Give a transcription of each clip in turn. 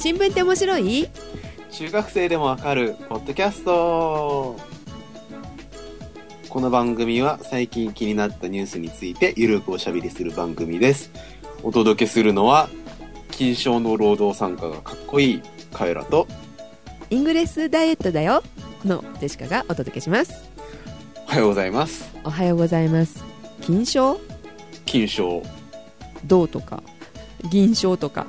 新聞って面白い？中学生でもわかるポッドキャスト。この番組は最近気になったニュースについてゆるくおしゃべりする番組です。お届けするのは金賞の労働参加がかっこいいカエラとイングレスダイエットだよのジェシカがお届けします。おはようございます。おはようございます。金賞？金賞。銅とか？銀賞とか？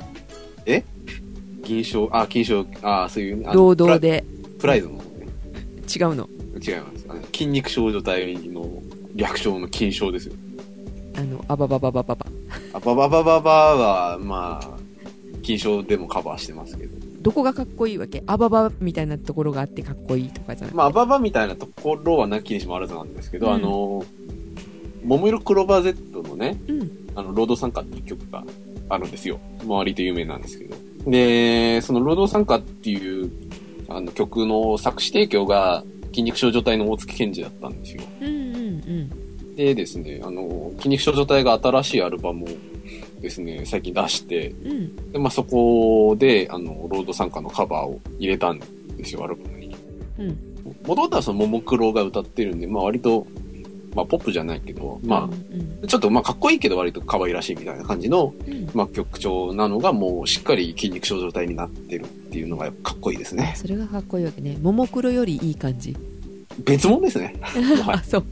銀賞あ金賞あそういうあの労働でプライプライズの。ね違うの。違います。あの筋肉少女隊の略称の金賞ですよ。あのアババババババ。あバババババはまあ金賞でもカバーしてますけど。どこがかっこいいわけ？アババみたいなところがあってかっこいいとかじゃない、まあ、アババみたいなところはなきにしもあらずなんですけど、うん。あの、桃色クローバー Z のね、うん。あの、労働参加っていう曲があるんですよ。周りで有名なんですけど。で、その労働参加っていう、あの、曲の作詞提供が、筋肉少女隊の大月健二だったんですよ。うんうんでですね、あの、筋肉少女隊が新しいアルバムをですね、最近出して、うんうんで、まあ、そこで、あの、ロード参加のカバーを入れたんですよ、アルバムに。うんもともとはその、ももクロが歌ってるんで、まあ、割と、まあ、ポップじゃないけど、まうん。あ、ちょっと、まあ、かっこいいけど、割と可愛らしいみたいな感じの、うん。まあ、曲調なのが、もう、しっかり筋肉少女体になってるっていうのが、かっこいいですね。それがかっこいいわけね。ももクロよりいい感じ。別物ですね。はい。あそう。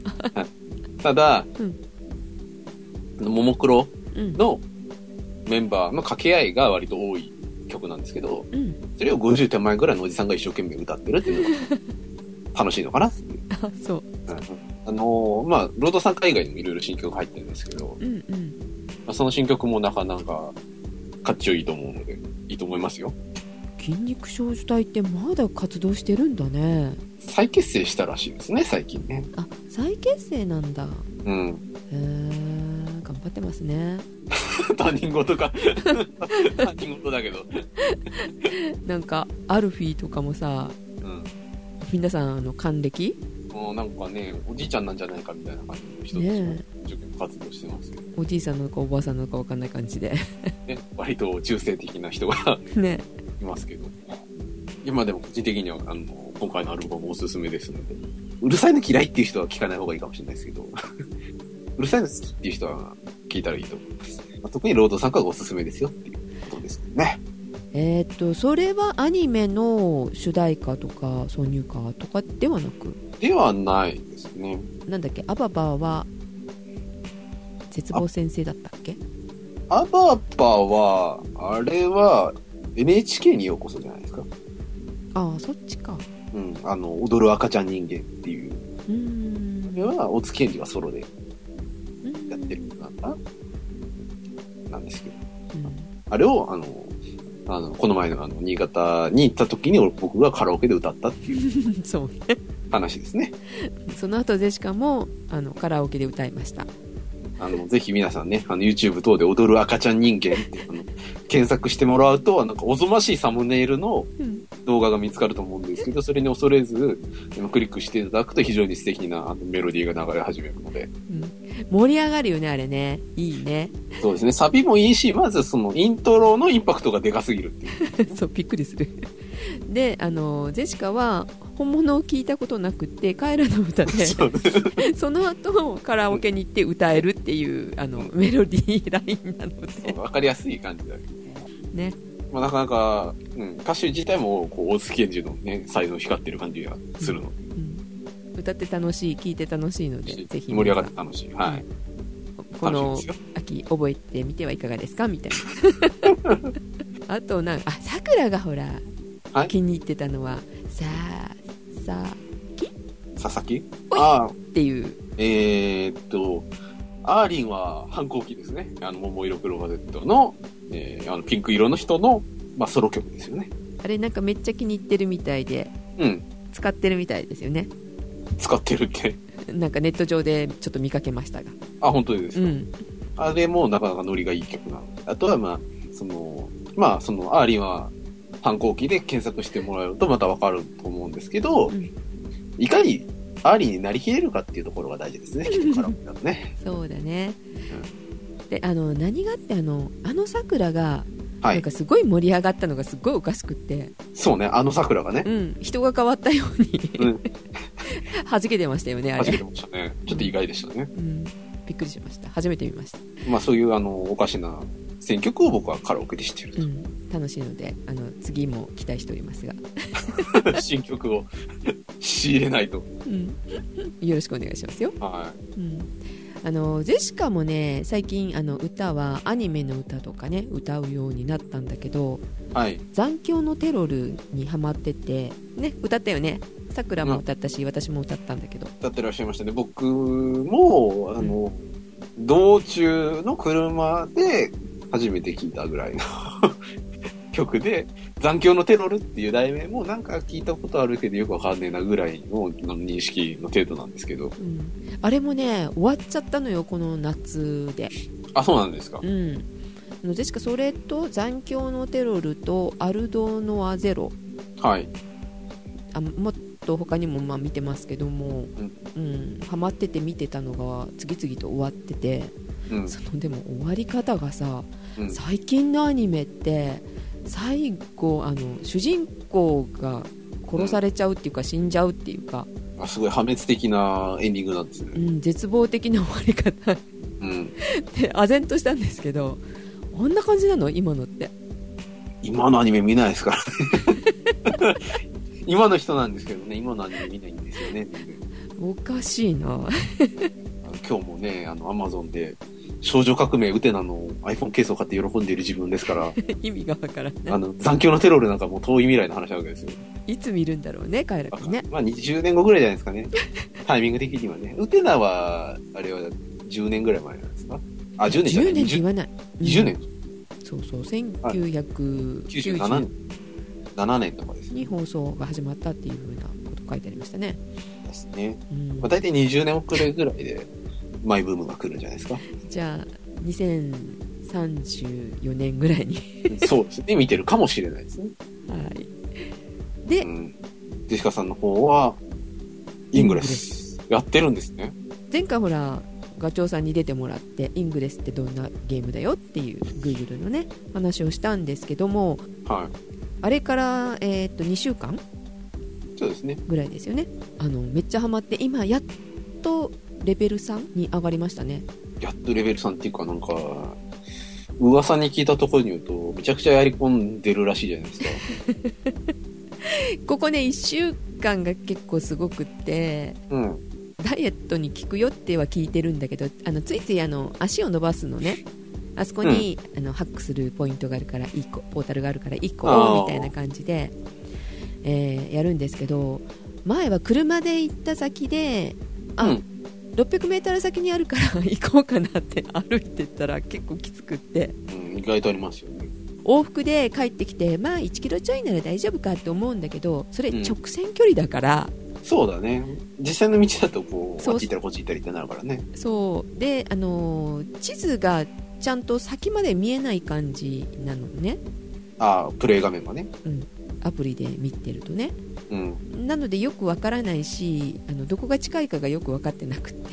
ただ、うん。ももクロうん。のメンバーの掛け合いが割と多い曲なんですけど、うん。それを50手前ぐらいのおじさんが一生懸命歌ってるっていうのが楽しいのかなっていう。あそうあのーまあ、ロード参加以外にもいろいろ新曲入ってるんですけど、うんうんまあ、その新曲もなかなかかっちょいいと思うので、いいと思いますよ。筋肉少女隊ってまだ活動してるんだね再結成したらしいですね、最近ね。あ再結成なんだうん。へえ頑張ってますね 他人事か。他人事だけど。なんかアルフィーとかもさうん。皆さんあの還暦もうなんかね、おじいちゃんなんじゃないかみたいな感じの人たちねが一生懸命活動してますけど、おじいさんなのかおばあさんなのか分かんない感じでね、割と中性的な人がねいますけど。今でも個人的には、あの、今回のアルバムおすすめですので、うるさいの嫌いっていう人は聞かない方がいいかもしれないですけど、うるさいの好きっていう人は聞いたらいいと思います。まあ、特にロード参加がおすすめですよっていうことですね。えーっとそれはアニメの主題歌とか挿入歌とかではなく？ではないですね。なんだっけ？アババは絶望先生だったっけ？アババは、あれは NHK にようこそじゃないですか。ああそっちかうん。あの、踊る赤ちゃん人間っていう。うーんそれは、大津健二はソロでうんやってるのかな？なんですけど。うんあれを、あの、あの、この前のあの、新潟に行った時に僕がカラオケで歌ったっていう。そうね。話ですね。その後ジェシカもあのカラオケで歌いました。あの、ぜひ皆さんね、あの、YouTube 等で踊る赤ちゃん人間って、あの、検索してもらうと、なんか、おぞましいサムネイルのうん動画が見つかると思うんですけど、それに恐れず、クリックしていただくと非常に素敵なあのメロディーが流れ始めるので、盛り上がるよねあれね。いいね。そうですね、サビもいいし、まずそのイントロのインパクトがでかすぎるっていう。そうびっくりする。であのジェシカは本物を聞いたことなくってカエラの歌で その後カラオケに行って歌えるっていうあのメロディーラインなので。わかりやすい感じだけど。ねまあ、なかなか、うん、歌手自体も、こう、大月健二のね、才能光ってる感じがするの。うん。歌って楽しい聞いて楽しいのでで、ぜひ。盛り上がって楽しい。はい。この。秋覚えてみてはいかがですか？みたいな。あとなんあさくらがほら、はい。気に入ってたのはさあさあ佐々木おい！ああ、っていう。えーっと、アーリンは反抗期ですね。あの、桃色クローバー Z の、えーあの、ピンク色の人の、まあ、ソロ曲ですよね。あれなんかめっちゃ気に入ってるみたいでうん。使ってるみたいですよね使ってるって。なんかネット上でちょっと見かけましたがあ、本当ですか？うんあれもなかなかノリがいい曲なので。あとは、まあ、その、まあ、その、アーリンは反抗期で検索してもらうとまたわかると思うんですけど、うんいかにアーリーになりきれるかっていうところが大事ですね、曲からだとね。そうだね、であの何がってあのあのさくらがなんかすごい盛り上がったのがすごいおかしくって、そうね、あの桜がねう。ん、人が変わったようにうん。弾けてましたよねあれ初めて、ましたね。ちょっと意外でしたね。うん、びっくりしました初めて見ました、まあそういうあの、おかしな選曲を僕はカラオケでしてるうん、楽しいのであの次も期待しておりますが、と。新曲を仕入れないと。うん、よろしくお願いしますよはうんあのジェシカもね最近あの歌はアニメの歌とかね歌うようになったんだけどい。はい。残響のテロルにハマっててね歌ったよねさくらも歌ったし、私も歌ったんだけど歌ってらっしゃいましたね。僕も、あの、道中の車で初めて聞いたぐらいの 曲で、残響のテロルっていう題名もなんか聞いたことあるけどよくわかんねえなぐらいのの認識の程度なんですけど。うん、あれもね終わっちゃったのよこの夏であ、そうなんですかう。んあのジェシカそれと残響のテロルとアルドノアゼロはい。あもっと他にもまあ見てますけども、うんハマってて見てたのが次々と終わっててうん。そのでも終わり方がさうん。最近のアニメって最後あの主人公が殺されちゃうっていうか死んじゃうっていうか、あすごい破滅的なエンディングなんですね。うん、絶望的な終わり方うん。で唖然としたんですけどこんな感じなの？今のって今のアニメ見ないですからね。今の人なんですけどね、今のアニメ見ないんですよね。おかしいな今日もね、あの、アマゾンで、少女革命ウテナの iPhone ケースを買って喜んでいる自分ですから、意味がわからないあの、残響のテロルなんかもう遠い未来の話なわけですよ。いつ見るんだろうね彼らにねまあ20年後ぐらいじゃないですかね。タイミング的にはね。ウテナは、あれは10年ぐらい前なんですか？あ、10年じゃない10年って言 20, わない20年そうそう97 1990年。7年とかですね。に放送が始まったっていうふうなこと書いてありましたね、ですね。うんまあ、大体20年遅れぐらいで、マイブームが来るんじゃないですか。じゃあ2034年ぐらいにそうですね。見てるかもしれないですね。はいで、うん。ジェシカさんの方は、イングレス。やってるんですね。前回ほらガチョウさんに出てもらってイングレスってどんなゲームだよっていう Google のね話をしたんですけどもはい。あれから、えー、と2週間？そうですね。ぐらいですよねあのめっちゃハマって今やっとレベル3に上がりましたねやっとレベル3っていうかなんか、噂に聞いたところに言うと、めちゃくちゃやり込んでるらしいじゃないですか。ここね1週間が結構すごくってうん。ダイエットに効くよっては聞いてるんだけどあのついついあの足を伸ばすのねあそこに、あのハックするポイントがあるから1個ポータルがあるから1個みたいな感じで、えーやるんですけど前は車で行った先であ、うん。600m 先にあるから 行こうかなって歩いてったら結構きつくって。うん、意外とありますよね。往復で帰ってきてまあ1キロちょいなら大丈夫かって思うんだけどそれうん。直線距離だから、そうだね。実際の道だとこう、そう。あっち行ったらこっち行ったりってなるからね。そう。であのー地図がちゃんと先まで見えない感じなのね、ああ、プレイ画面がね。うん、アプリで見てるとね。うん。なのでよくわからないしあのどこが近いかがよく分かってなくって、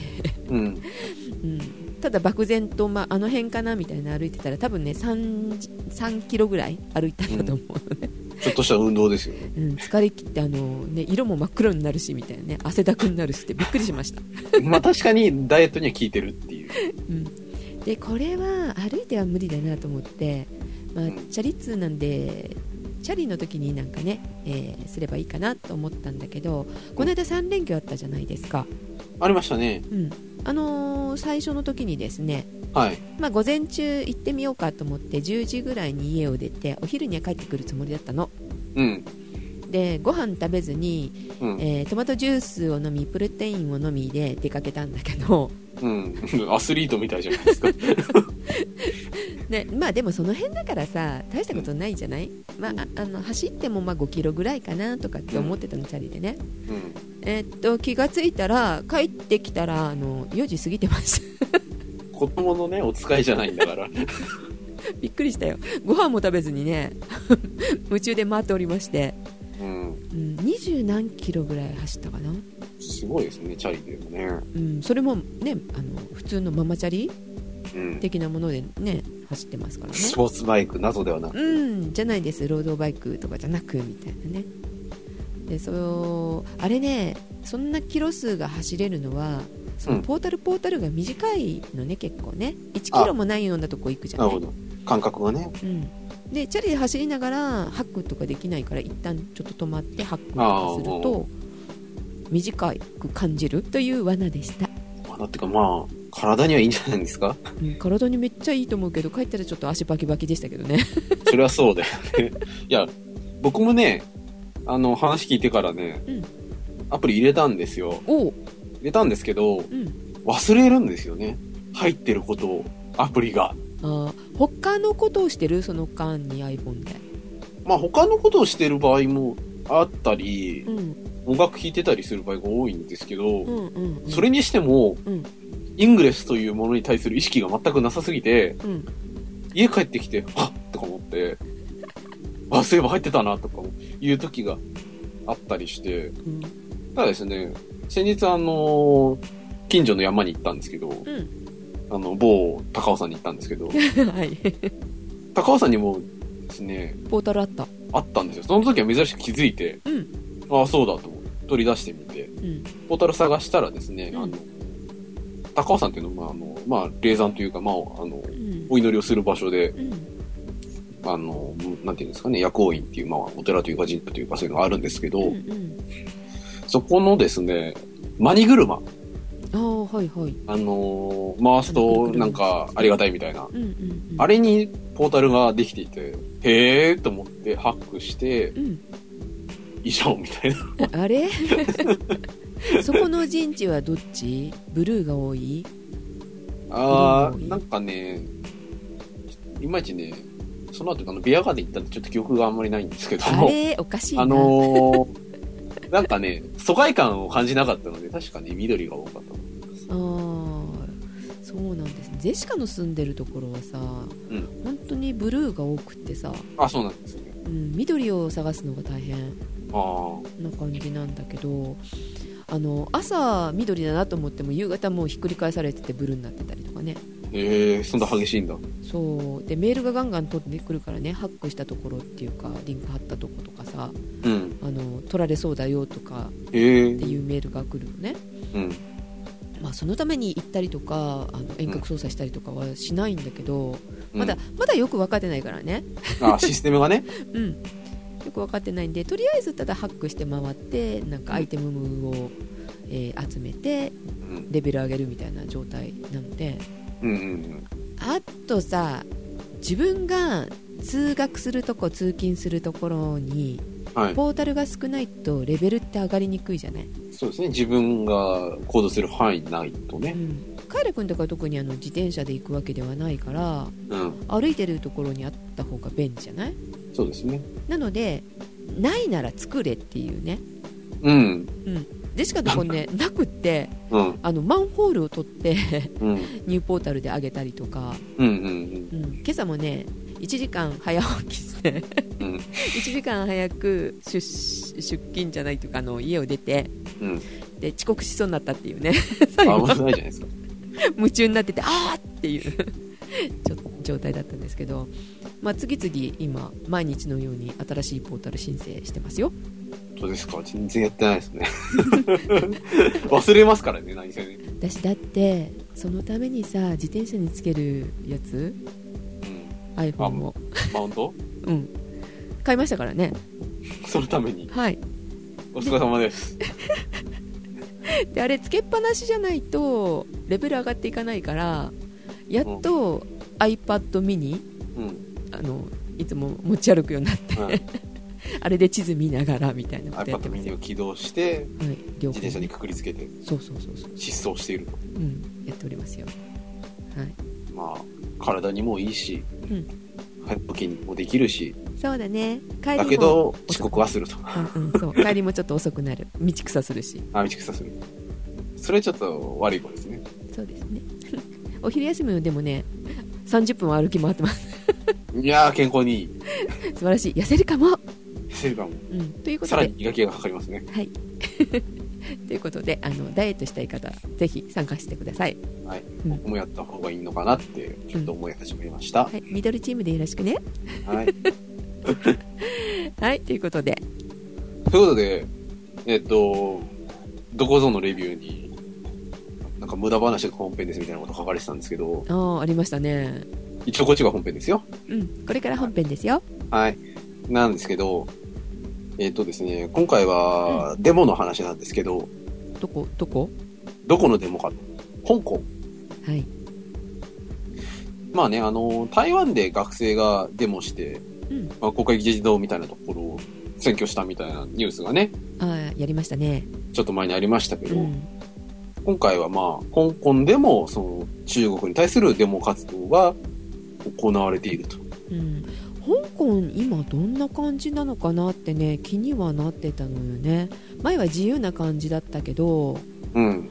うん。うん、ただ漠然と、まあ、あの辺かなみたいな歩いてたら多分ね 3, 3キロぐらい歩いたんだと思うのね、ちょっとした運動ですよね。うん。疲れ切ってあの、ね、色も真っ黒になるしみたいなね。汗だくになるしってびっくりしました。まあ確かにダイエットには効いてるっていう。うん、でこれは歩いては無理だなと思って、まあうん、チャリ通なんでチャリの時になんかね、えーすればいいかなと思ったんだけどこの間3連休あったじゃないですか、ありましたね。うんあのー最初の時にですね、はい。まあ、午前中行ってみようかと思って10時ぐらいに家を出てお昼には帰ってくるつもりだったのうん。でご飯食べずに、うん。えートマトジュースを飲みプロテインを飲みで出かけたんだけどうん。アスリートみたいじゃないですか。ね、まあでもその辺だからさ大したことないじゃない、まあ、ああの走ってもまあ5キロぐらいかなとかって思ってたの、チャリでね、うん。えーっと気がついたら帰ってきたらあの4時過ぎてました子供のね、お使いじゃないんだから。びっくりしたよご飯も食べずにね 夢中で回っておりまして、うん。うん、20何キロぐらい走ったかな、すごいですね、チャリでもね。うん、それもねあの普通のママチャリうん。的なものでね走ってますからねスポーツバイク謎ではなく。うんじゃないですロードバイクとかじゃなくみたいなねでそうあれねそんなキロ数が走れるのはそのうんポータルポータルが短いのね結構ね1キロもないようなとこ行くじゃないなるほど。感覚がね。うん、でチャリで走りながらハックとかできないから一旦ちょっと止まってハックとかすると短く感じるという罠でした、まあ、だってかまあ、体にはいいんじゃないですか？うん、体にめっちゃいいと思うけど帰ったらちょっと足バキバキでしたけどね それはそうだよね。いや、僕もね、あの、話聞いてからね、うんアプリ入れたんですよ。入れたんですけど、うん、忘れるんですよね。入ってることを、アプリが。あー他のことをしてる？その間に iPhone で。まあ他のことをしてる場合もあったりう、ん。音楽聴いてたりする場合が多いんですけど、うんうんうん。それにしても、うん。イングレスというものに対する意識が全くなさすぎて、うん。家帰ってきて、はっとか思って、あ、そういえば入ってたなとかいう時があったりして、うん。ただですね、先日あの、近所の山に行ったんですけど、うんあの、某高尾山に行ったんですけど、はい。高尾山にもですね、ポータルあった？あったんですよ。その時は珍しく気づいて、うん。ああ、そうだと思って取り出してみて、うん。ポータル探したらですね、うん。あの、高尾山っていうのは、まあ、あの、まあ、霊山というか、まあ、あの、うん。お祈りをする場所で、うん。あの、なんていうんですかね、薬王院っていう、まあ、お寺というか神社というかそういうのがあるんですけど、うんうん。そこのですね、マニ車、ああはいはい。あのー回すとなんかありがたいみたいな、うんうんうん。あれにポータルができていて、へーと思ってハックして、うん。以上みたいな。あれ？そこの陣地はどっち？ブルーが多い？あー、うんなんかね、いまいちね、その後あのビアガーデン行ったんでちょっと記憶があんまりないんですけど。あも、れ？おかしいな。あのー、なんかね、疎外感を感じなかったので、確かに緑が多かった。あーそうなんですジェシカの住んでるところはさ、うん本当にブルーが多くってさ、あ、そうなんですね。うん、緑を探すのが大変あな感じなんだけどあの朝緑だなと思っても夕方もうひっくり返されててブルーになってたりとかねー、へー、そんな激しいんだ。そうでメールがガンガン取ってくるからねハックしたところっていうかリンク貼ったとことかさうん。あの取られそうだよとかっていうメールが来るのね、うん。まあ、そのために行ったりとかあの遠隔操作したりとかはしないんだけど、うんまだまだよく分かってないからね、あ、システムがね。うん、よく分かってないんでとりあえずただハックして回ってなんかアイテムを、えー集めてうん。レベル上げるみたいな状態なのでうんうんあとさ自分が通学するとこ通勤するところにうん。はい。ポータルが少ないとレベルって上がりにくいじゃない、そうですね。自分が行動する範囲ないとね。うん、カイラ君とか特にあの自転車で行くわけではないからうん。歩いてるところにあった方が便利じゃない？そうですね。なのでないなら作れっていうねうん。でしかとこね なくってうん。あのマンホールを取ってうん。ニューポータルで上げたりとか、うん。うん。うん、今朝もね1時間早起きしてうん。1時間早く出出勤じゃないというかあの家を出てうん。で遅刻しそうになったっていうね 最後危ないじゃないですか。夢中になっててあーっていう状態だったんですけど、まあ、次々今毎日のように新しいポータル申請してますよそうですか？全然やってないですね。忘れますからね、何せね。私だってそのためにさ自転車につけるやつうん。iPhone を、マウント？うん、買いましたからね。そのために。はい。お疲れ様です。で あれつけっぱなしじゃないとレベル上がっていかないからやっと iPad mini うん。あのいつも持ち歩くようになってはい。あれで地図見ながらみたいなことやって iPad ます mini よを起動して、はい、自転車にくくりつけてそうそうそうそう、失踪していると。うん、やっておりますよ。はい。まあ、体にもいいし、うん早起きにもできるし、そうだね。帰りも。だけど遅刻はすると。うんうん、そう。帰りもちょっと遅くなる。道草するし。あ、道草する。それちょっと悪い子ですね。そうですね。お昼休みでもね30分は歩き回ってます。いやー、健康にいい。素晴らしい。痩せるかも、痩せるかも。うん、ということで。さらに磨きがかかりますね。はいということであのダイエットしたい方はぜひ参加してください、はい。うん僕もやった方がいいのかなって、ちょっと思い始めました。はい、ミドルチームでよろしくねはい。はいということでということで、えっと、どこぞのレビューに、なんか無駄話が本編ですみたいなこと書かれてたんですけど、ああありましたね一応こっちが本編ですよ。うんこれから本編ですよはい。なんですけど、えっとですね、今回はデモの話なんですけど、どこ？どこ？どこのデモか。香港。はい。まあね、あの、台湾で学生がデモして、うん。まあ、国会議事堂みたいなところを占拠したみたいなニュースがね、ああやりましたね。ちょっと前にありましたけど、うん。今回はまあ、香港でも、その、中国に対するデモ活動が行われていると。うん、香港今どんな感じなのかなってね気にはなってたのよね前は自由な感じだったけどうん。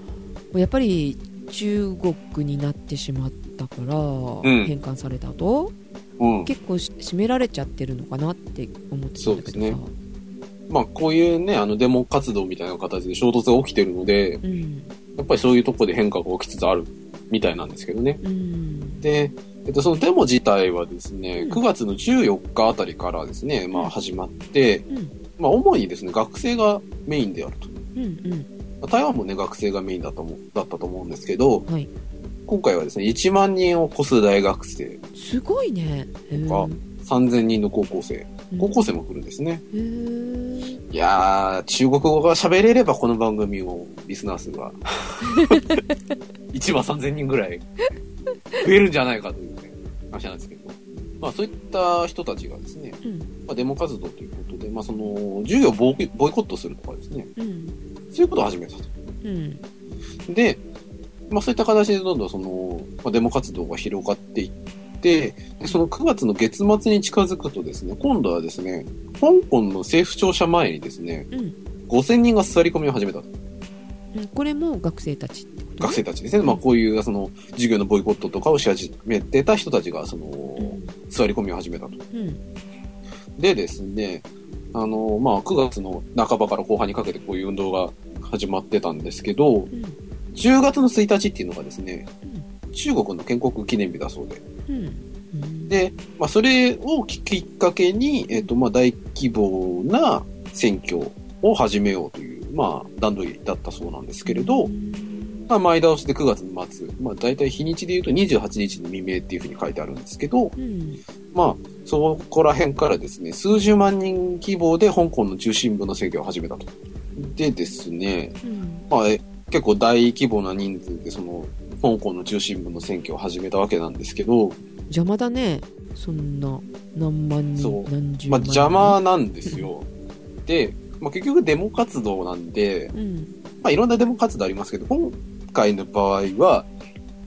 やっぱり中国になってしまったから、ん返還された後うん。結構し締められちゃってるのかなって思ってたんだけどさねまあ、こういうね、あの、デモ活動みたいな形で衝突が起きてるので、うんやっぱりそういうとこで変化が起きつつあるみたいなんですけどね。うんで、えっと、そのデモ自体はですね、うん。9月の14日あたりからですね、まうん。あ始まって、うん。まあ主にですね、学生がメインであると。うんうん。まあ台湾もね、学生がメインだと思うだったと思うんですけど、はい。今回はですね、1万人を超す大学生、すごいね。へー。か3000人の高校生、うん。高校生も来るんですね。へー。いやー、中国語が喋れればこの番組をリスナー数が。1万3000人ぐらい増えるんじゃないかというね、話なんですけど。まあそういった人たちがですね、うんまあ、デモ活動ということで、まあその、授業をボイコットするとかですね、うんそういうことを始めたと。うんで、まあそういった形でどんどんその、まあ、デモ活動が広がっていって、でその9月の月末に近づくとですね、今度はですね、香港の政府庁舎前にですね、うん5000人が座り込みを始めたと。うんこれも学生たちって学生たちですね。まあこういう、その、授業のボイコットとかをし始めてた人たちが、その、座り込みを始めたと。うんでですね、あの、まあ9月の半ばから後半にかけてこういう運動が始まってたんですけど、うん10月の1日っていうのがですね、中国の建国記念日だそうで。うんうんで、まあ、それをきっかけに、えっ、と、まあ、大規模な選挙を始めようという、まあ、段取りだったそうなんですけれど、まあ、前倒しで9月の末、まあ、大体日にちで言うと28日の未明っていうふうに書いてあるんですけど、うん。まあ、そこら辺からですね、数十万人規模で香港の中心部の選挙を始めたと。でですね、うん。まあ、え結構大規模な人数で、その、香港の中心部の選挙を始めたわけなんですけど、邪魔だね。そんな何万そう。人何十まあ、万人邪魔なんですよ。で、まあ、結局デモ活動なんで、うん。まあ、いろんなデモ活動ありますけど、今回の場合は、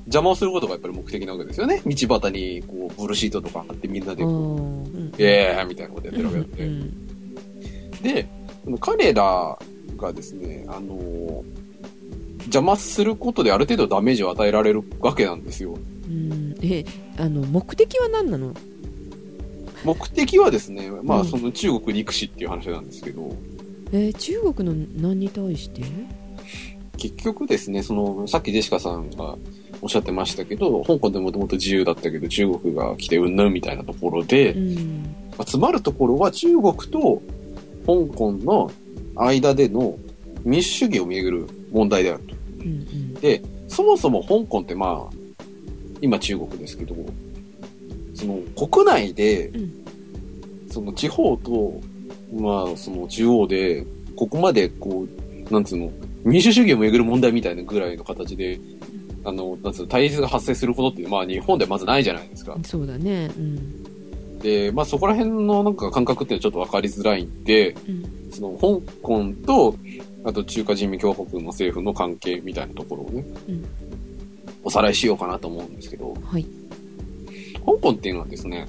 邪魔をすることがやっぱり目的なわけですよね。道端に、こう、ブルーシートとか貼ってみんなであーこう、ーみたいなことやってるわけなんで。うん。で、その彼らがですね、あのー邪魔することである程度ダメージを与えられるわけなんですよ。うん。えあの目的は何なの？目的はですね、まあ、うん。その中国憎しっていう話なんですけど、えー中国の何に対して？結局ですね、その、さっきジェシカさんがおっしゃってましたけど、香港でもともと自由だったけど、中国が来てうんぬんみたいなところで、うん。まあ、詰まるところは中国と香港の間での民主主義をめぐる問題であると。うんで、そもそも香港ってまあ、今中国ですけど、その国内でうん、その地方と、まあ、その中央で、ここまでこう、なんつうの、民主主義をめぐる問題みたいなぐらいの形で、あの、なんつうの、対立が発生することって、まあ日本ではまずないじゃないですか。うん。そうだね。うん。で、まあそこら辺のなんか感覚ってちょっとわかりづらいんで、うん。その香港と、あと中華人民共和国の政府の関係みたいなところをね、うん。おさらいしようかなと思うんですけど、はい。香港っていうのはですね、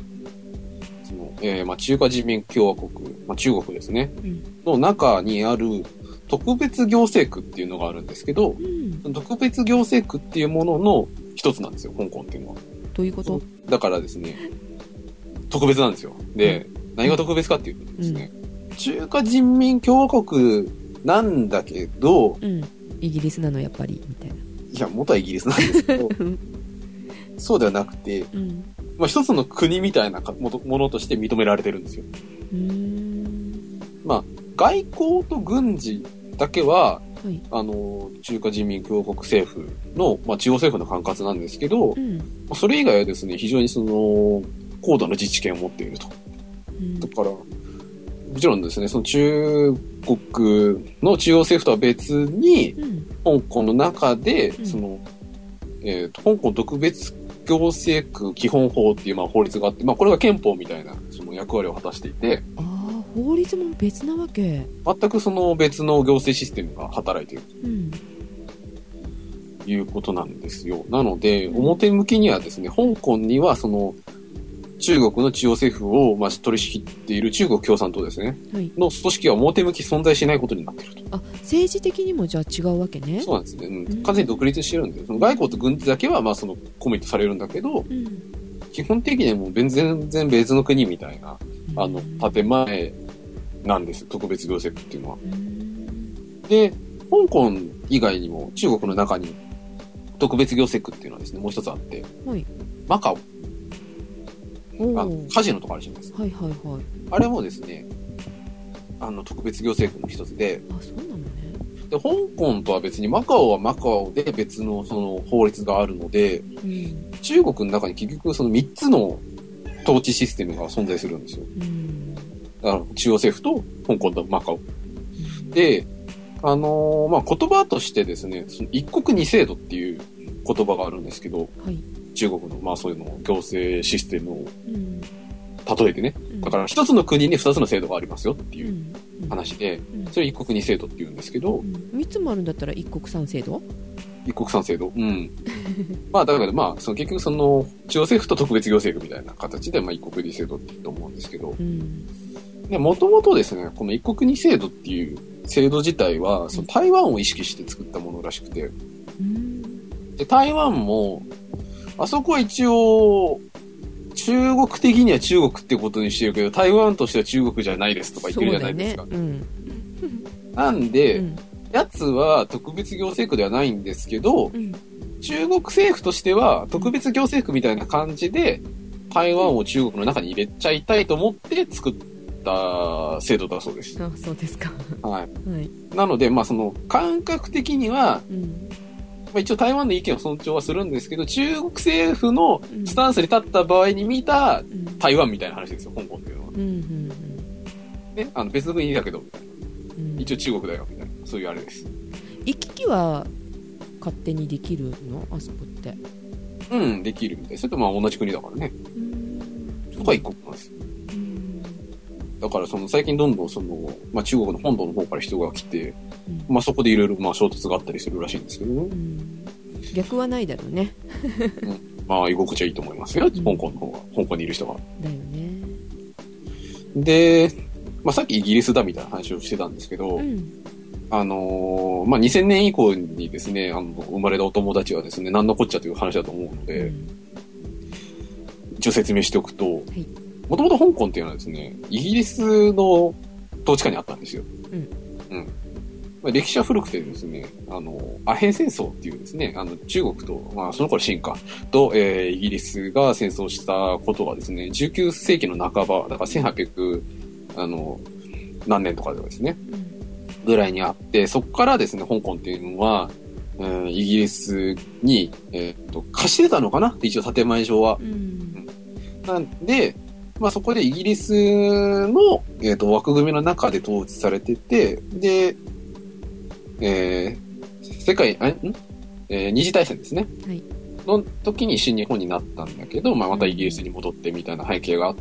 その、えーまあ中華人民共和国、まあ中国ですね、うん。の中にある特別行政区っていうのがあるんですけど、うん。特別行政区っていうものの一つなんですよ、香港っていうのは。どういうこと？だからですね、特別なんですよ。で、何が特別かっていうとですね、中華人民共和国なんだけど、うん。イギリスなのやっぱりみたいな。いや、元はイギリスなんですけど、そうではなくて、うん。まあ、一つの国みたいなかものとして認められてるんですよ。まあ、外交と軍事だけは、はい。あの、中華人民共和国政府の、まあ、中央政府の管轄なんですけど、うん。まあそれ以外はですね、非常にその、高度な自治権を持っていると。うん。だから、もちろんですね、その中国の中央政府とは別に、うん。香港の中で、うん。その、えっ、と、香港特別行政区基本法っていうまあ法律があって、まあこれが憲法みたいなその役割を果たしていて、ああ法律も別なわけ。全くその別の行政システムが働いている。ういうことなんですよ。なので、うん表向きにはですね、香港にはその、中国の中央政府をまあ取り仕切っている中国共産党ですね、はい。の組織は表向き存在しないことになっていると。あ政治的にもじゃあ違うわけね。そうなんですね。うん。うん完全に独立してるんで、その外交と軍事だけはまあそのコミットされるんだけど、うん基本的にはもう全然別の国みたいな、あの、建前なんです。特別行政区っていうのは。うん。で、香港以外にも中国の中に特別行政区っていうのはですね、もう一つあって、はい。マカオ、あカジノとかあるじゃないですか。はいはいはい。あれもですね、あの、特別行政区の一つで、あそうなのね。で、香港とは別にマカオはマカオで別のその法律があるので、うん中国の中に結局その3つの統治システムが存在するんですよ。うんだから中央政府と香港とマカオ。で、あのーまあ、言葉としてですね、その一国二制度っていう言葉があるんですけど、はい。中国の、まあそういうの行政システムをうん。例えてね。だから一つの国に二つの制度がありますよってういうん。話で、うん。それ一国二制度って言うんですけどう、ん。3つもあるんだったら一国三制度？一国三制度。うん。まあだからまあ、その結局その中央政府と特別行政区みたいな形で、まあ一国二制度って言うと思うんですけど、うん。で、もともとですね、この一国二制度っていう制度自体は、その台湾を意識して作ったものらしくて、うん。で、台湾も、あそこは一応、中国的には中国ってことにしてるけど、台湾としては中国じゃないですとか言ってるじゃないですか。そうだよね。なんで、うんやつは特別行政区ではないんですけど、うん中国政府としては特別行政区みたいな感じで、台湾を中国の中に入れちゃいたいと思って作った制度だそうです。あそうですかはい。はいなので、まあその感覚的には、うんまあ、一応台湾の意見を尊重はするんですけど、中国政府のうんスタンスに立った場合に見たうん台湾みたいな話ですよ、香港っていうのは。うんうんね、あの別の国だけど、みたいな。うん一応中国だよ、み。そういうあれです。行き来は勝手にできるの？あそこってうん、できるみたい。それとまあ同じ国だからね。うんそこは一国なんですだからその最近どんどんその、まあ中国の本土の方から人が来て、うんまあそこでいろいろまあ衝突があったりするらしいんですけどね。うん逆はないだろうねまあ居心地はいいと思いますよ、ん香港の方が。香港にいる人が。だよねで、まあさっきイギリスだみたいな話をしてたんですけど、うんあのーまあ2000年以降にですね、あの、生まれたお友達はですね、何のこっちゃという話だと思うのうで、ん一応説明しておくと、いもともと香港っていうのはですね、イギリスの統治下にあったんですよ。うん。うん。まあ、歴史は古くてですね、あの、アヘン戦争っていうですね、あの、中国と、まあ、その頃進化と、えー、イギリスが戦争したことがですね、19世紀の半ば、だから1800、あの、何年とかでですね、うんぐらいにあって、そこからですね、香港っていうのは、うんイギリスに、えーっと、貸してたのかな？一応建前上は。うん。なんで、まあそこでイギリスの、えー、と枠組みの中で統治されてて、で、えー世界、あん？えー二次大戦ですね。はい。の時に新日本になったんだけど、まあまたイギリスに戻ってみたいな背景があっ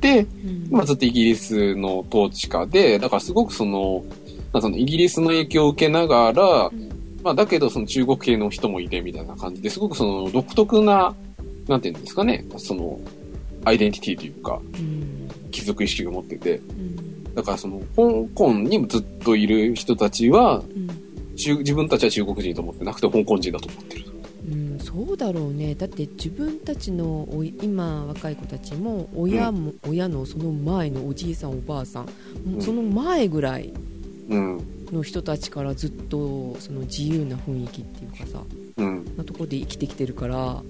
て、うん。まあずっとイギリスの統治下で、だからすごくその、まあそのイギリスの影響を受けながら、うん。まあだけどその中国系の人もいてみたいな感じですごくその独特な、なんていうんですかね、その、アイデンティティというか、うん。貴族意識を持ってて、うん。だからその、香港にずっといる人たちは、うん中自分たちは中国人と思ってなくて香港人だと思ってる。と。うん、そうだろうね。だって自分たちの今若い子たちも親も、親のその前のおじいさんおばあさん、もうその前ぐらいうん。の人たちからずっとその自由な雰囲気っていうかさうん。なところで生きてきてるから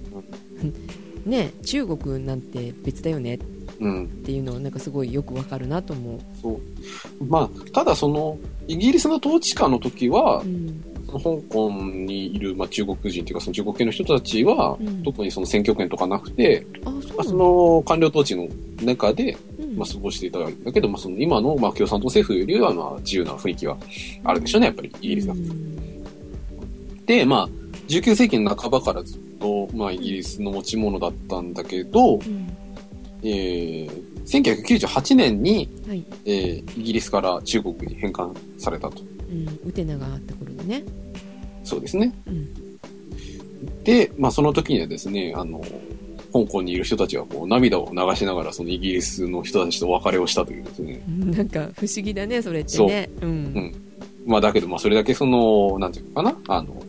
ね中国なんて別だよねっうん。ていうのはなんかすごいよくわかるなと思う、そう。まあ、ただその、イギリスの統治下の時はう、んその香港にいる、まあ、中国人っていうか、その中国系の人たちは、うん特にその選挙権とかなくて、あその、の官僚統治の中で、うんまあ、過ごしていたんだけど、まあ、その今の、まあ、共産党政府よりは、まあ、自由な雰囲気はあるでしょうね、やっぱり、イギリスだと。で、まあ、19世紀の半ばからずっと、まあ、イギリスの持ち物だったんだけど、うん。えー、1998年に、はい、えーイギリスから中国に返還されたと。うん、ウテナがあった頃だね、そうですね。うん。で、まあ、その時にはですね、あの、香港にいる人たちはこう涙を流しながらそのイギリスの人たちとお別れをしたというですね。なんか不思議だねそれってね。う、ん。うん。まあだけど、まあそれだけその、なんていうのかな、あの、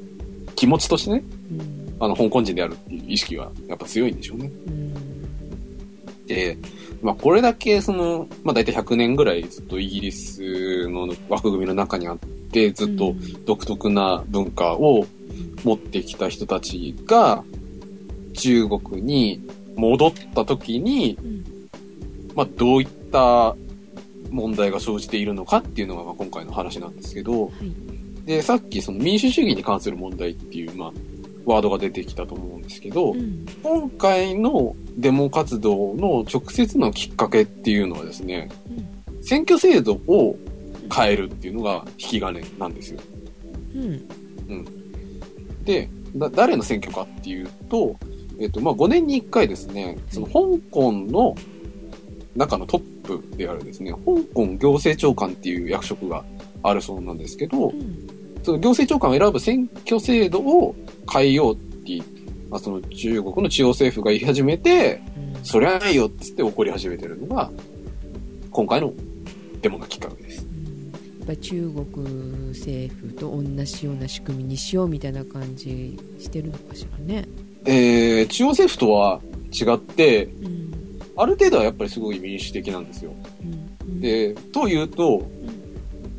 気持ちとしてね、うん。あの、香港人であるっていう意識はやっぱ強いんでしょうね。うん。で、まあこれだけその、まあ大体100年ぐらいずっとイギリスの枠組みの中にあって、ずっと独特な文化を持ってきた人たちが、中国に戻った時に、うん。まあどういった問題が生じているのかっていうのがまあ今回の話なんですけど、はい。で、さっきその民主主義に関する問題っていう、まあ、ワードが出てきたと思うんですけど、うん。今回のデモ活動の直接のきっかけっていうのはですね、選挙制度を変えるっていうのが引き金なんですよ。うん。で、だ誰の選挙かっていうと、えっと、まあ、5年に1回ですね、その香港の中のトップであるですね、香港行政長官っていう役職があるそうなんですけどう、んその行政長官を選ぶ選挙制度を変えようってまあ、その中国の中央政府が言い始めて、うんそりゃないよっつって怒り始めてるのが、今回のデモのきっかけです。やっぱり中国政府と同じような仕組みにしようみたいな感じしてるのかしらね。えー、中央政府とは違って、うん。ある程度はやっぱりすごい民主的なんですよ。うん。で、というと、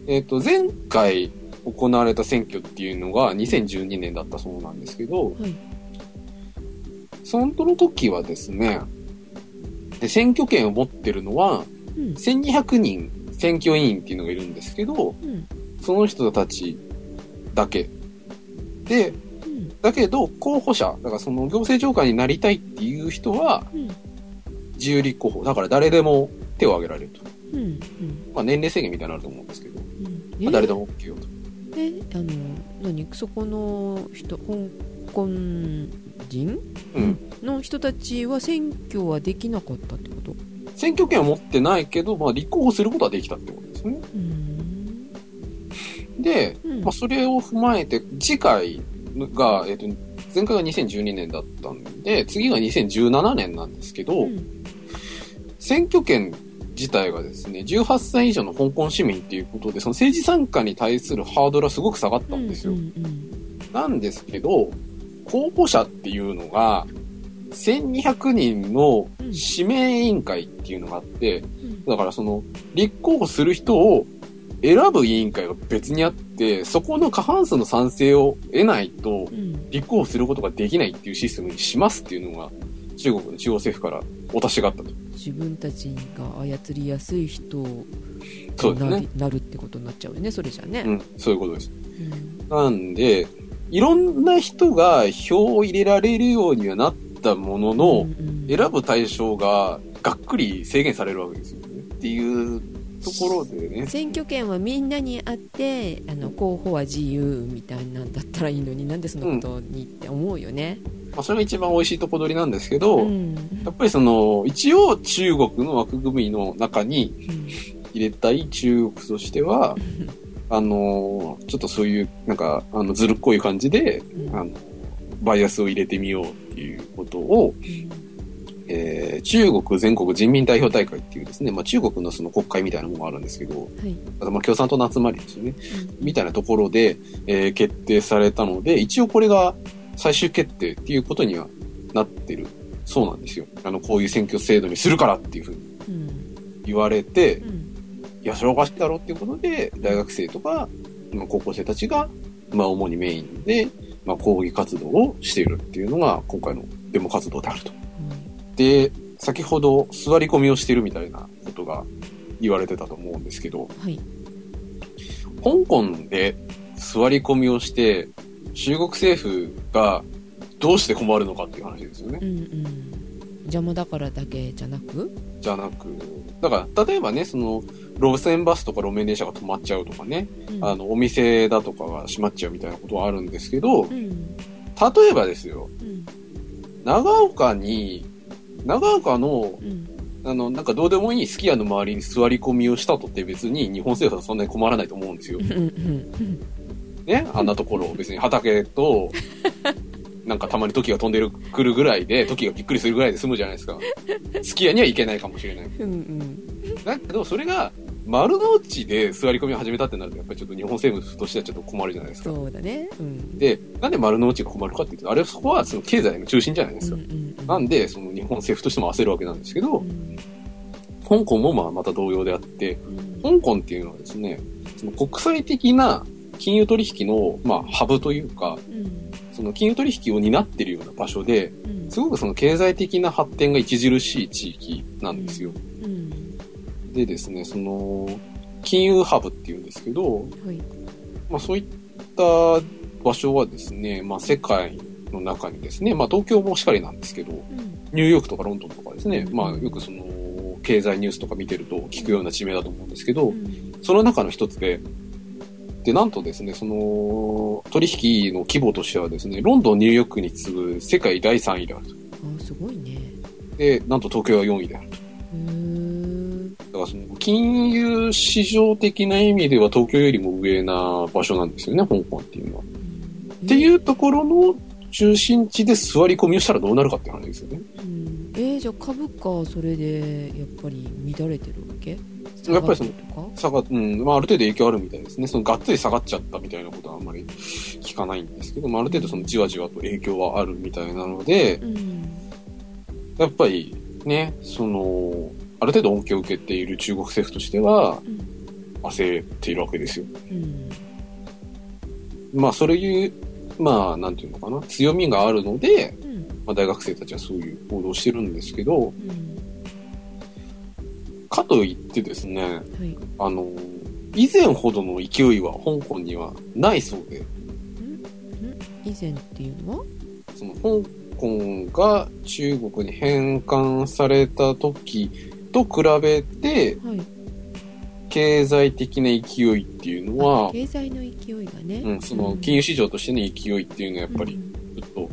えっ、と、前回行われた選挙っていうのが2012年だったそうなんですけど、はい。その時はですね、で選挙権を持ってるのは、うん。1200人選挙委員っていうのがいるんですけど、うん。その人たちだけ。で、うんだけど、候補者、だからその行政長官になりたいっていう人は、うん自由立候補。だから誰でも手を挙げられると。うんうんまあ年齢制限みたいなのあると思うんですけど、うんまあ誰でも OK よと。えあの何？そこの人香港人？うん。の人たちは選挙はできなかったってこと？選挙権を持ってないけど、まあ立候補することはできたってことですね。うんで、うんまあそれを踏まえて、次回が、えっ、と、前回が2012年だったんで、次が2017年なんですけど、うん。選挙権自体がですね、18歳以上の香港市民っていうことで、その政治参加に対するハードルはすごく下がったんですよ。うんうんなんですけど、候補者っていうのが、1200人の指名委員会っていうのがあって、うん。だからその、立候補する人を選ぶ委員会が別にあって、そこの過半数の賛成を得ないと、うん立候補することができないっていうシステムにしますっていうのが、中国の中央政府からお達しがあったと。自分たちが操りやすい人そうですね。なるってことになっちゃうよねそれじゃね、うん、そういうことです。うんなんで、いろんな人が票を入れられるようにはなったものの、うんうん選ぶ対象ががっくり制限されるわけですよね。っていうところでね。選挙権はみんなにあってあの候補は自由みたいなんだったらいいのになんでそんなことにって思うよね、まあ、それが一番美味しいとこ取りなんですけど、うん。やっぱりその、一応中国の枠組みの中に入れたい中国としては、あの、ちょっとそういう、なんか、あの、ずるっこい感じで、うん。あの、バイアスを入れてみようっていうことを、えー中国全国人民代表大会っていうですね、まあ中国のその国会みたいなものがあるんですけど、はいあとまあ共産党の集まりですよね。みたいなところで、えー決定されたので、一応これが最終決定っていうことにはなってるそうなんですよ。あの、こういう選挙制度にするからっていうふうにうん言われて、うんいや、それはおかしいだろうっていうことで、大学生とか、まあ、高校生たちが、まあ、主にメインで、まあ、抗議活動をしているっていうのが、今回のデモ活動であると。で、先ほど座り込みをしてるみたいなことが言われてたと思うんですけど、はい。香港で座り込みをして、中国政府がどうして困るのかっていう話ですよねう。んうん。邪魔だからだけじゃなく？じゃなく、だから、例えばね、その、路線バスとか路面電車が止まっちゃうとかね、うんあの、お店だとかが閉まっちゃうみたいなことはあるんですけど、うん。例えばですよ、うん。長岡に、長岡の、うん。あの、なんかどうでもいいすき家の周りに座り込みをしたとって別に日本政府はそんなに困らないと思うんですよ。ね、あんなところ、別に畑と、なんかたまに時が飛んでる、来るぐらいで、時がびっくりするぐらいで済むじゃないですか。すき家には行けないかもしれない。うん。うん。だけど、それが、丸の内で座り込みを始めたってなると、やっぱりちょっと日本政府としてはちょっと困るじゃないですか。そうだね。うん。で、なんで丸の内が困るかっていうと、あれ、そこはその経済の中心じゃないですか。うんうんうんなんで、その日本政府としても焦るわけなんですけどう、ん香港もまあまた同様であって、うん。香港っていうのはですね、その国際的な金融取引の、まあ、ハブというか、うん。その金融取引を担っているような場所で、うん。すごくその経済的な発展が著しい地域なんですよ。うん。でですね、その、金融ハブっていうんですけど、はい。まあそういった場所はですね、まあ世界の中にですね、まあ東京もしかりなんですけど、うんニューヨークとかロンドンとかですね、うんまあよくその、経済ニュースとか見てると聞くような地名だと思うんですけど、うんその中の一つで、で、なんとですね、その、取引の規模としてはですね、ロンドン、ニューヨークに次ぐ世界第3位であると。あすごいねで、なんと東京は4位であると。だからその、金融市場的な意味では東京よりも上な場所なんですよね、香港っていうのは。っていうところの中心地で座り込みをしたらどうなるかっていう話ですよね。うん。えー、じゃあ株価それでやっぱり乱れてるわけ？やっぱりその下がうん、まあある程度影響あるみたいですね。そのがっつり下がっちゃったみたいなことはあんまり聞かないんですけど、まあある程度そのじわじわと影響はあるみたいなので、うん。やっぱりね、その、ある程度恩恵を受けている中国政府としてはうん。焦っているわけですよ。うん。まあそういう、まあなんていうのかな、強みがあるので、うん。まあ大学生たちはそういう行動をしてるんですけど、うん。かといってですね、はい。あの、以前ほどの勢いは香港にはないそうで、以前っていうのは？その香港が中国に返還された時と比べて、はい経済的な勢いっていうのは、経済の勢いがね。うん、その金融市場としての勢いっていうのはやっぱりちょっと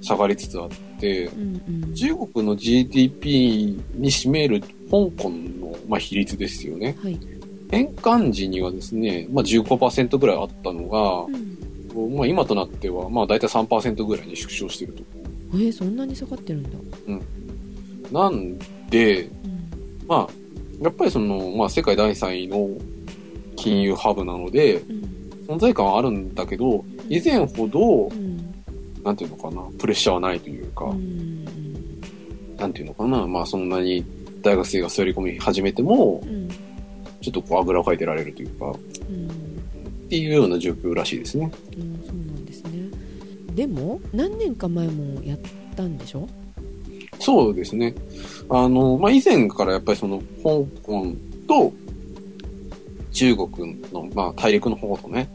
下がりつつあって、うんうん。中国の GDP に占める香港の、まあ、比率ですよね。はい。返還時にはですね、まあ、15%ぐらいあったのがう、ん。まあ、今となっては、まあ、大体3%ぐらいに縮小していると。えー、そんなに下がってるんだ。なんで、うん。まあ、やっぱりその、まあ、世界第3位の金融ハブなので、うん。存在感はあるんだけど、以前ほどう、ん。なんていうのかな、プレッシャーはないというか、うん。なんていうのかな、まあ、そんなに大学生が座り込み始めてもう、ん。ちょっとこう、あぐらをかいてられるというか、っうん。ていうような状況らしいですね。うんそうなんですね。でも何年か前もやったんでしょ？そうですね。あの、まあ、以前からやっぱりその、香港と中国の、まあ、大陸の方とね、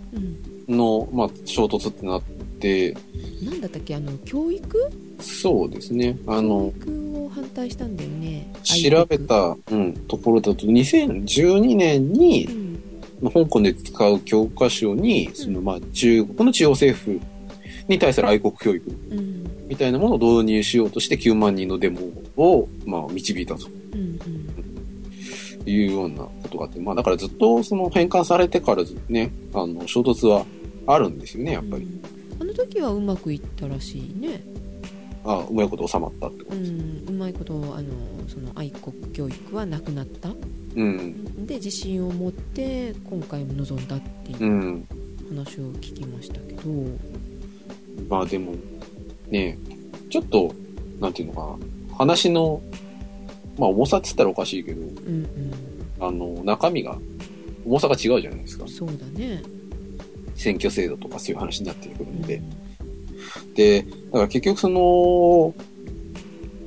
うん。の、まあ、衝突ってなって、なんだったっけ？あの教育？そうですね。あの、教育を反対したんだよね。調べた、うん、ところだと、2012年にう、ん。香港で使う教科書に、その、まあ、中国の中央政府に対する愛国教育うん。みたいなものを導入しようとして9万人のデモを、まあ、導いたと。うんいうようなことがあって、まあ、だからずっとその返還されてからずね、あの、衝突はあるんですよね、やっぱり。うん。あの時はうまくいったらしいね。あうまいこと収まったってこうと。です。ん。うまいことあのその愛国教育はなくなった。うん。で自信を持って今回も臨んだっていううん。話を聞きましたけど、まあでも、ねちょっと、なんていうのかな、話の、まあ重さって言ったらおかしいけど、うんうん。あの、中身が、重さが違うじゃないですか。そうだね。選挙制度とかそういう話になってくるので。で、だから結局その、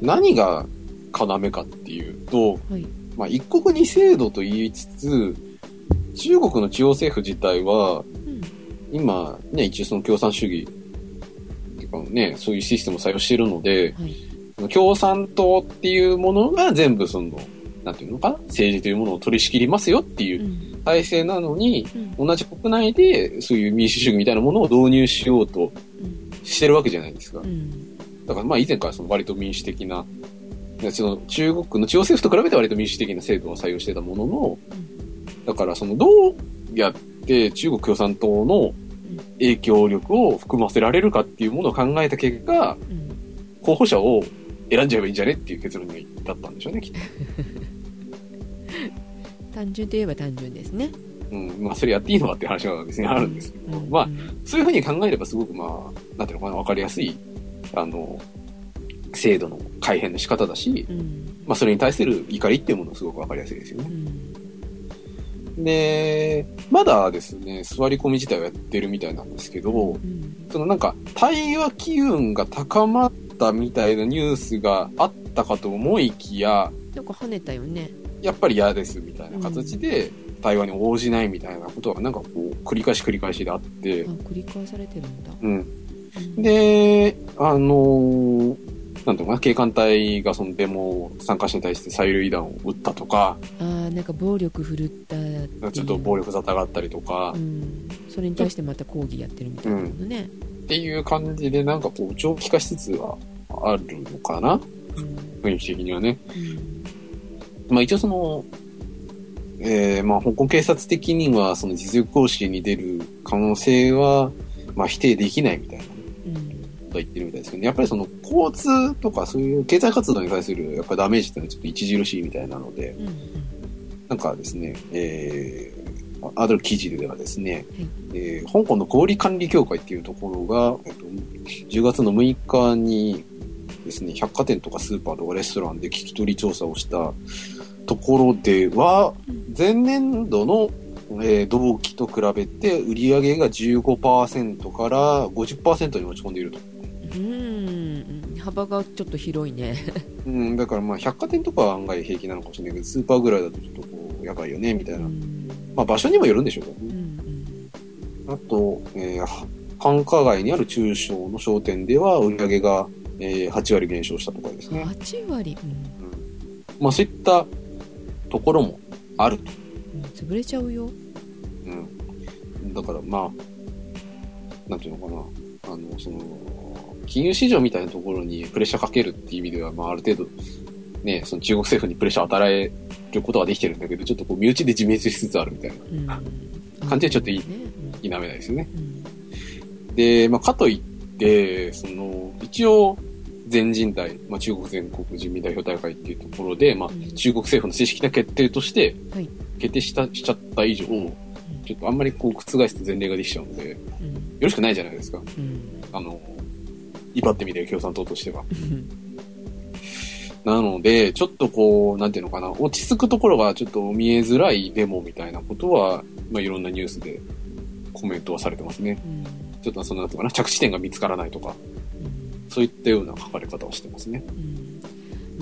何が要かっていうと、はい。まあ一国二制度と言いつつ、中国の中央政府自体は、うん。今ね、一応その共産主義かね、そういうシステムを採用しているので、はい。共産党っていうものが全部その、なんていうのかな？政治というものを取り仕切りますよっていううん。体制なのに、うん。同じ国内でそういう民主主義みたいなものを導入しようとうん。してるわけじゃないですか。う。ん。だからまあ以前からその割と民主的な、でその中国の中央政府と比べて割と民主的な制度を採用してたものの、だからそのどうやって中国共産党の影響力を含ませられるかっていうものを考えた結果、うん候補者を選んじゃえばいいんじゃねっていう結論に至ったんでしょうね、きっと。単純といえば単純ですね。うん。まあそれやっていいのかっていう話は別にあるんですけど、うんまあそういうふうに考えればすごくまあ、なんていうのかな、わかりやすい、あの、制度の改変の仕方だし、うんまあそれに対する怒りっていうものもすごくわかりやすいですよね。うんで、まだですね、座り込み自体をやってるみたいなんですけど、うんそのなんか、対話機運が高まったみたいなニュースがあったかと思いきや、なんか跳ねたよね。やっぱり嫌ですみたいな形で、対話に応じないみたいなことがなんかこう、繰り返し繰り返しであってあ、、繰り返されてるんだ。うん。うんで、あのーなんていうのかな、警官隊がそのデモ参加者に対して催涙弾を撃ったとか、あーなんか暴力振るったちょっと暴力沙汰があったりとかう、ん、それに対してまた抗議やってるみたいなのね、っていう感じでなんかこう、長期化しつつはあるのかな？うん。雰囲気的にはね。うん。まあ一応その、えー、まあ香港警察的にはその実力行使に出る可能性は、まあ否定できないみたいなこうんとは言ってるみたいですけど、ね、やっぱりその交通とかそういう経済活動に対するやっぱダメージっていうのはちょっと著しいみたいなので、うんうん。なんかですね、えー、ある記事ではですね、い。えー香港の小売管理協会っていうところが、えっと、10月の6日にですね、百貨店とかスーパーとかレストランで聞き取り調査をしたところでは、前年度の、えー同期と比べて売上が15%から50%に落ち込んでいると。うん幅がちょっと広いね うん、だからまあ百貨店とかは案外平気なのかもしれないけど、スーパーぐらいだとちょっとこう、やばいよね、みたいな。うんまあ場所にもよるんでしょうけどうね。んあと、えーは繁華街にある中小の商店では売上が、えー8割減少したとかですうんね。8割、うんまあそういったところもあると。うん、潰れちゃうようん。だからまあ、なんていうのかな。あの、その、金融市場みたいなところにプレッシャーかけるっていう意味では、まあある程度、ね、その中国政府にプレッシャーを与えることはできてるんだけど、ちょっとこう身内で自滅しつつあるみたいな、うん。感じはちょっとい否めないですよね。うん。で、まあかといって、その、一応、全人代、まあ中国全国人民代表大会っていうところで、まあうん。中国政府の正式な決定としてはい、決定した、しちゃった以上、ちょっとあんまりこう覆すと前例ができちゃうので、ようん。ろしくないじゃないですか。うん。あの、威張ってみてる共産党としては。うんなので、ちょっとこう、なんていうのかな、落ち着くところがちょっと見えづらいデモみたいなことは、まあいろんなニュースでコメントはされてますね。うんちょっとそのなんていうのかな、着地点が見つからないとか、うんそういったような書かれ方をしてますね。うん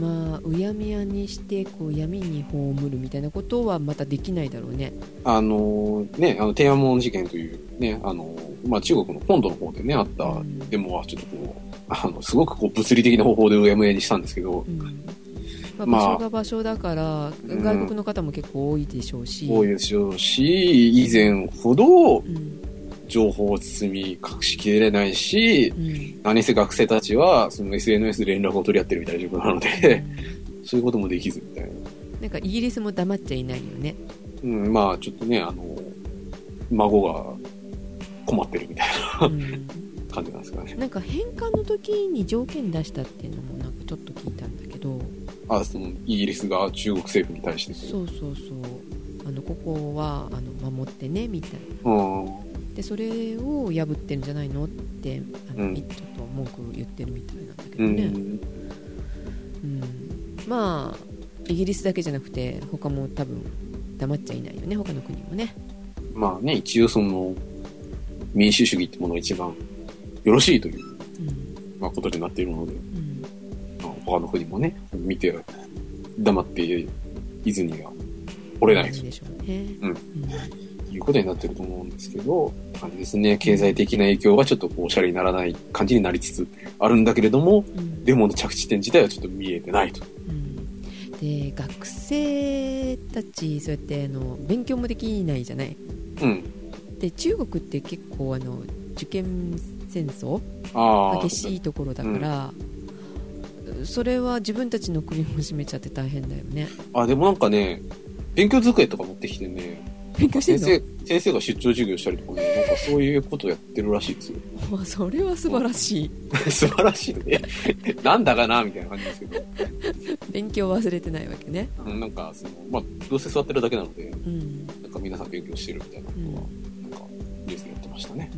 まあうやむやにしてこう闇に葬るみたいなことはまたできないだろうね。あのね、あの、天安門事件というね、あの、まあ中国の本土の方でね、あったうんデモはちょっとこう、あの、すごくこう物理的な方法でうやむやにしたんですけど、うん。まあ、まあ場所が場所だから、うん。外国の方も結構多いでしょうし、多いでしょうし、以前ほどうん情報を包み隠しきれないし、うん何せ学生たちはその SNS で連絡を取り合ってるみたいな状況なので、そういうこともできずみたいな。なんかイギリスも黙っちゃいないよねうん、まあちょっとね、あの、孫が困ってるみたいうんな感じなんですかね。なんか返還の時に条件出したっていうのもなんかちょっと聞いたんだけどあ、その、イギリスが中国政府に対して。そうそうそうあのここはあの守ってねみたいなうん。でそれを破ってるんじゃないのってあの、うん。ちょっと文句言ってるみたいなんだけうどね、ん。うん。まあイギリスだけじゃなくて他も多分黙っちゃいないよね他の国もね。まあね、一応その、民主主義ってものが一番よろしいという、うん。まあ、ことになっているので、うん。まあ、他の国もね、見て、黙っていずには折れないと。でしょうね。うん。うんいうことになってると思うんですけど、感じですね。経済的な影響はちょっとこう、おしゃれにならない感じになりつつあるんだけれども、うんデモの着地点自体はちょっと見えてないと。うんで学生たちそうやってあの勉強もできないじゃない？うん。で中国って結構あの受験戦争？激しいところだから、それは自分たちの国も占めちゃって大変だよねあ、でもなんかね、勉強机とか持ってきてね、勉強してん先の？生、先生が出張授業したりとかね、なんかそういうことやってるらしいですよ。あそれは素晴らしい 素晴らしいね。なんだかなみたいな感じですけど。勉強忘れてないわけねうんなんか、その、まあ、どうせ座ってるだけなので、うん、なんか皆さん勉強してるみたいなことは、なんか、ニュースでやってましたね。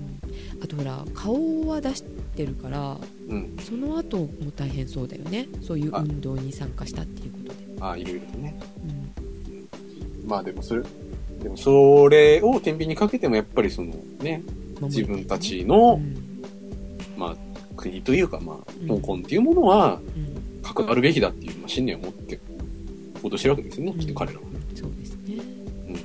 うん、あとほら顔は出してるからうん。その後も大変そうだよねそういう運動に参加したっていうことで、ああ、いろいろとね。うんまあでもそれ、でもそれを天秤にかけてもやっぱりそのね、自分たちの、うん。まあ国というかまあ、うん。香港っていうものはうん。関わるべきだっていう、まあ、信念を持って行動してるわけですよね、きっと彼らは。そうですね、うん。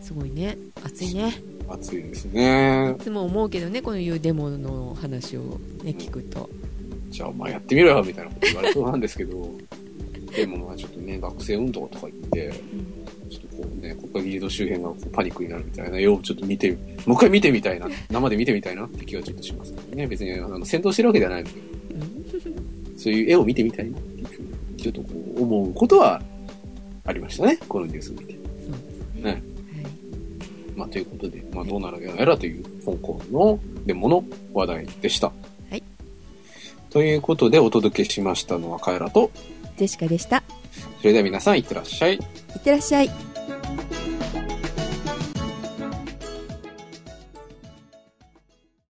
すごいね。熱いね。熱いですね。い。つも思うけどねこういうデモの話をね聞くと。じゃあまあやってみろよみたいなこと言われそうなんですけど、でもまあちょっとね、学生運動とか言って、ね、国会議事堂周辺がこうパニックになるみたいな絵をちょっと見て、もう一回見てみたいな、生で見てみたいなって気はちょっとしますけどね。別にあの戦闘してるわけではないので、うんそういう絵を見てみたいなっていうふうに、ちょっとこう思うことはありましたね、このニュースを見て。そうですねねはいまあということで、まあどうなるやらという香港のデモの話題でした。はい。ということでお届けしましたのはカエラと、ジェシカでしたそれでは皆さんいってらっしゃい。いってらっしゃい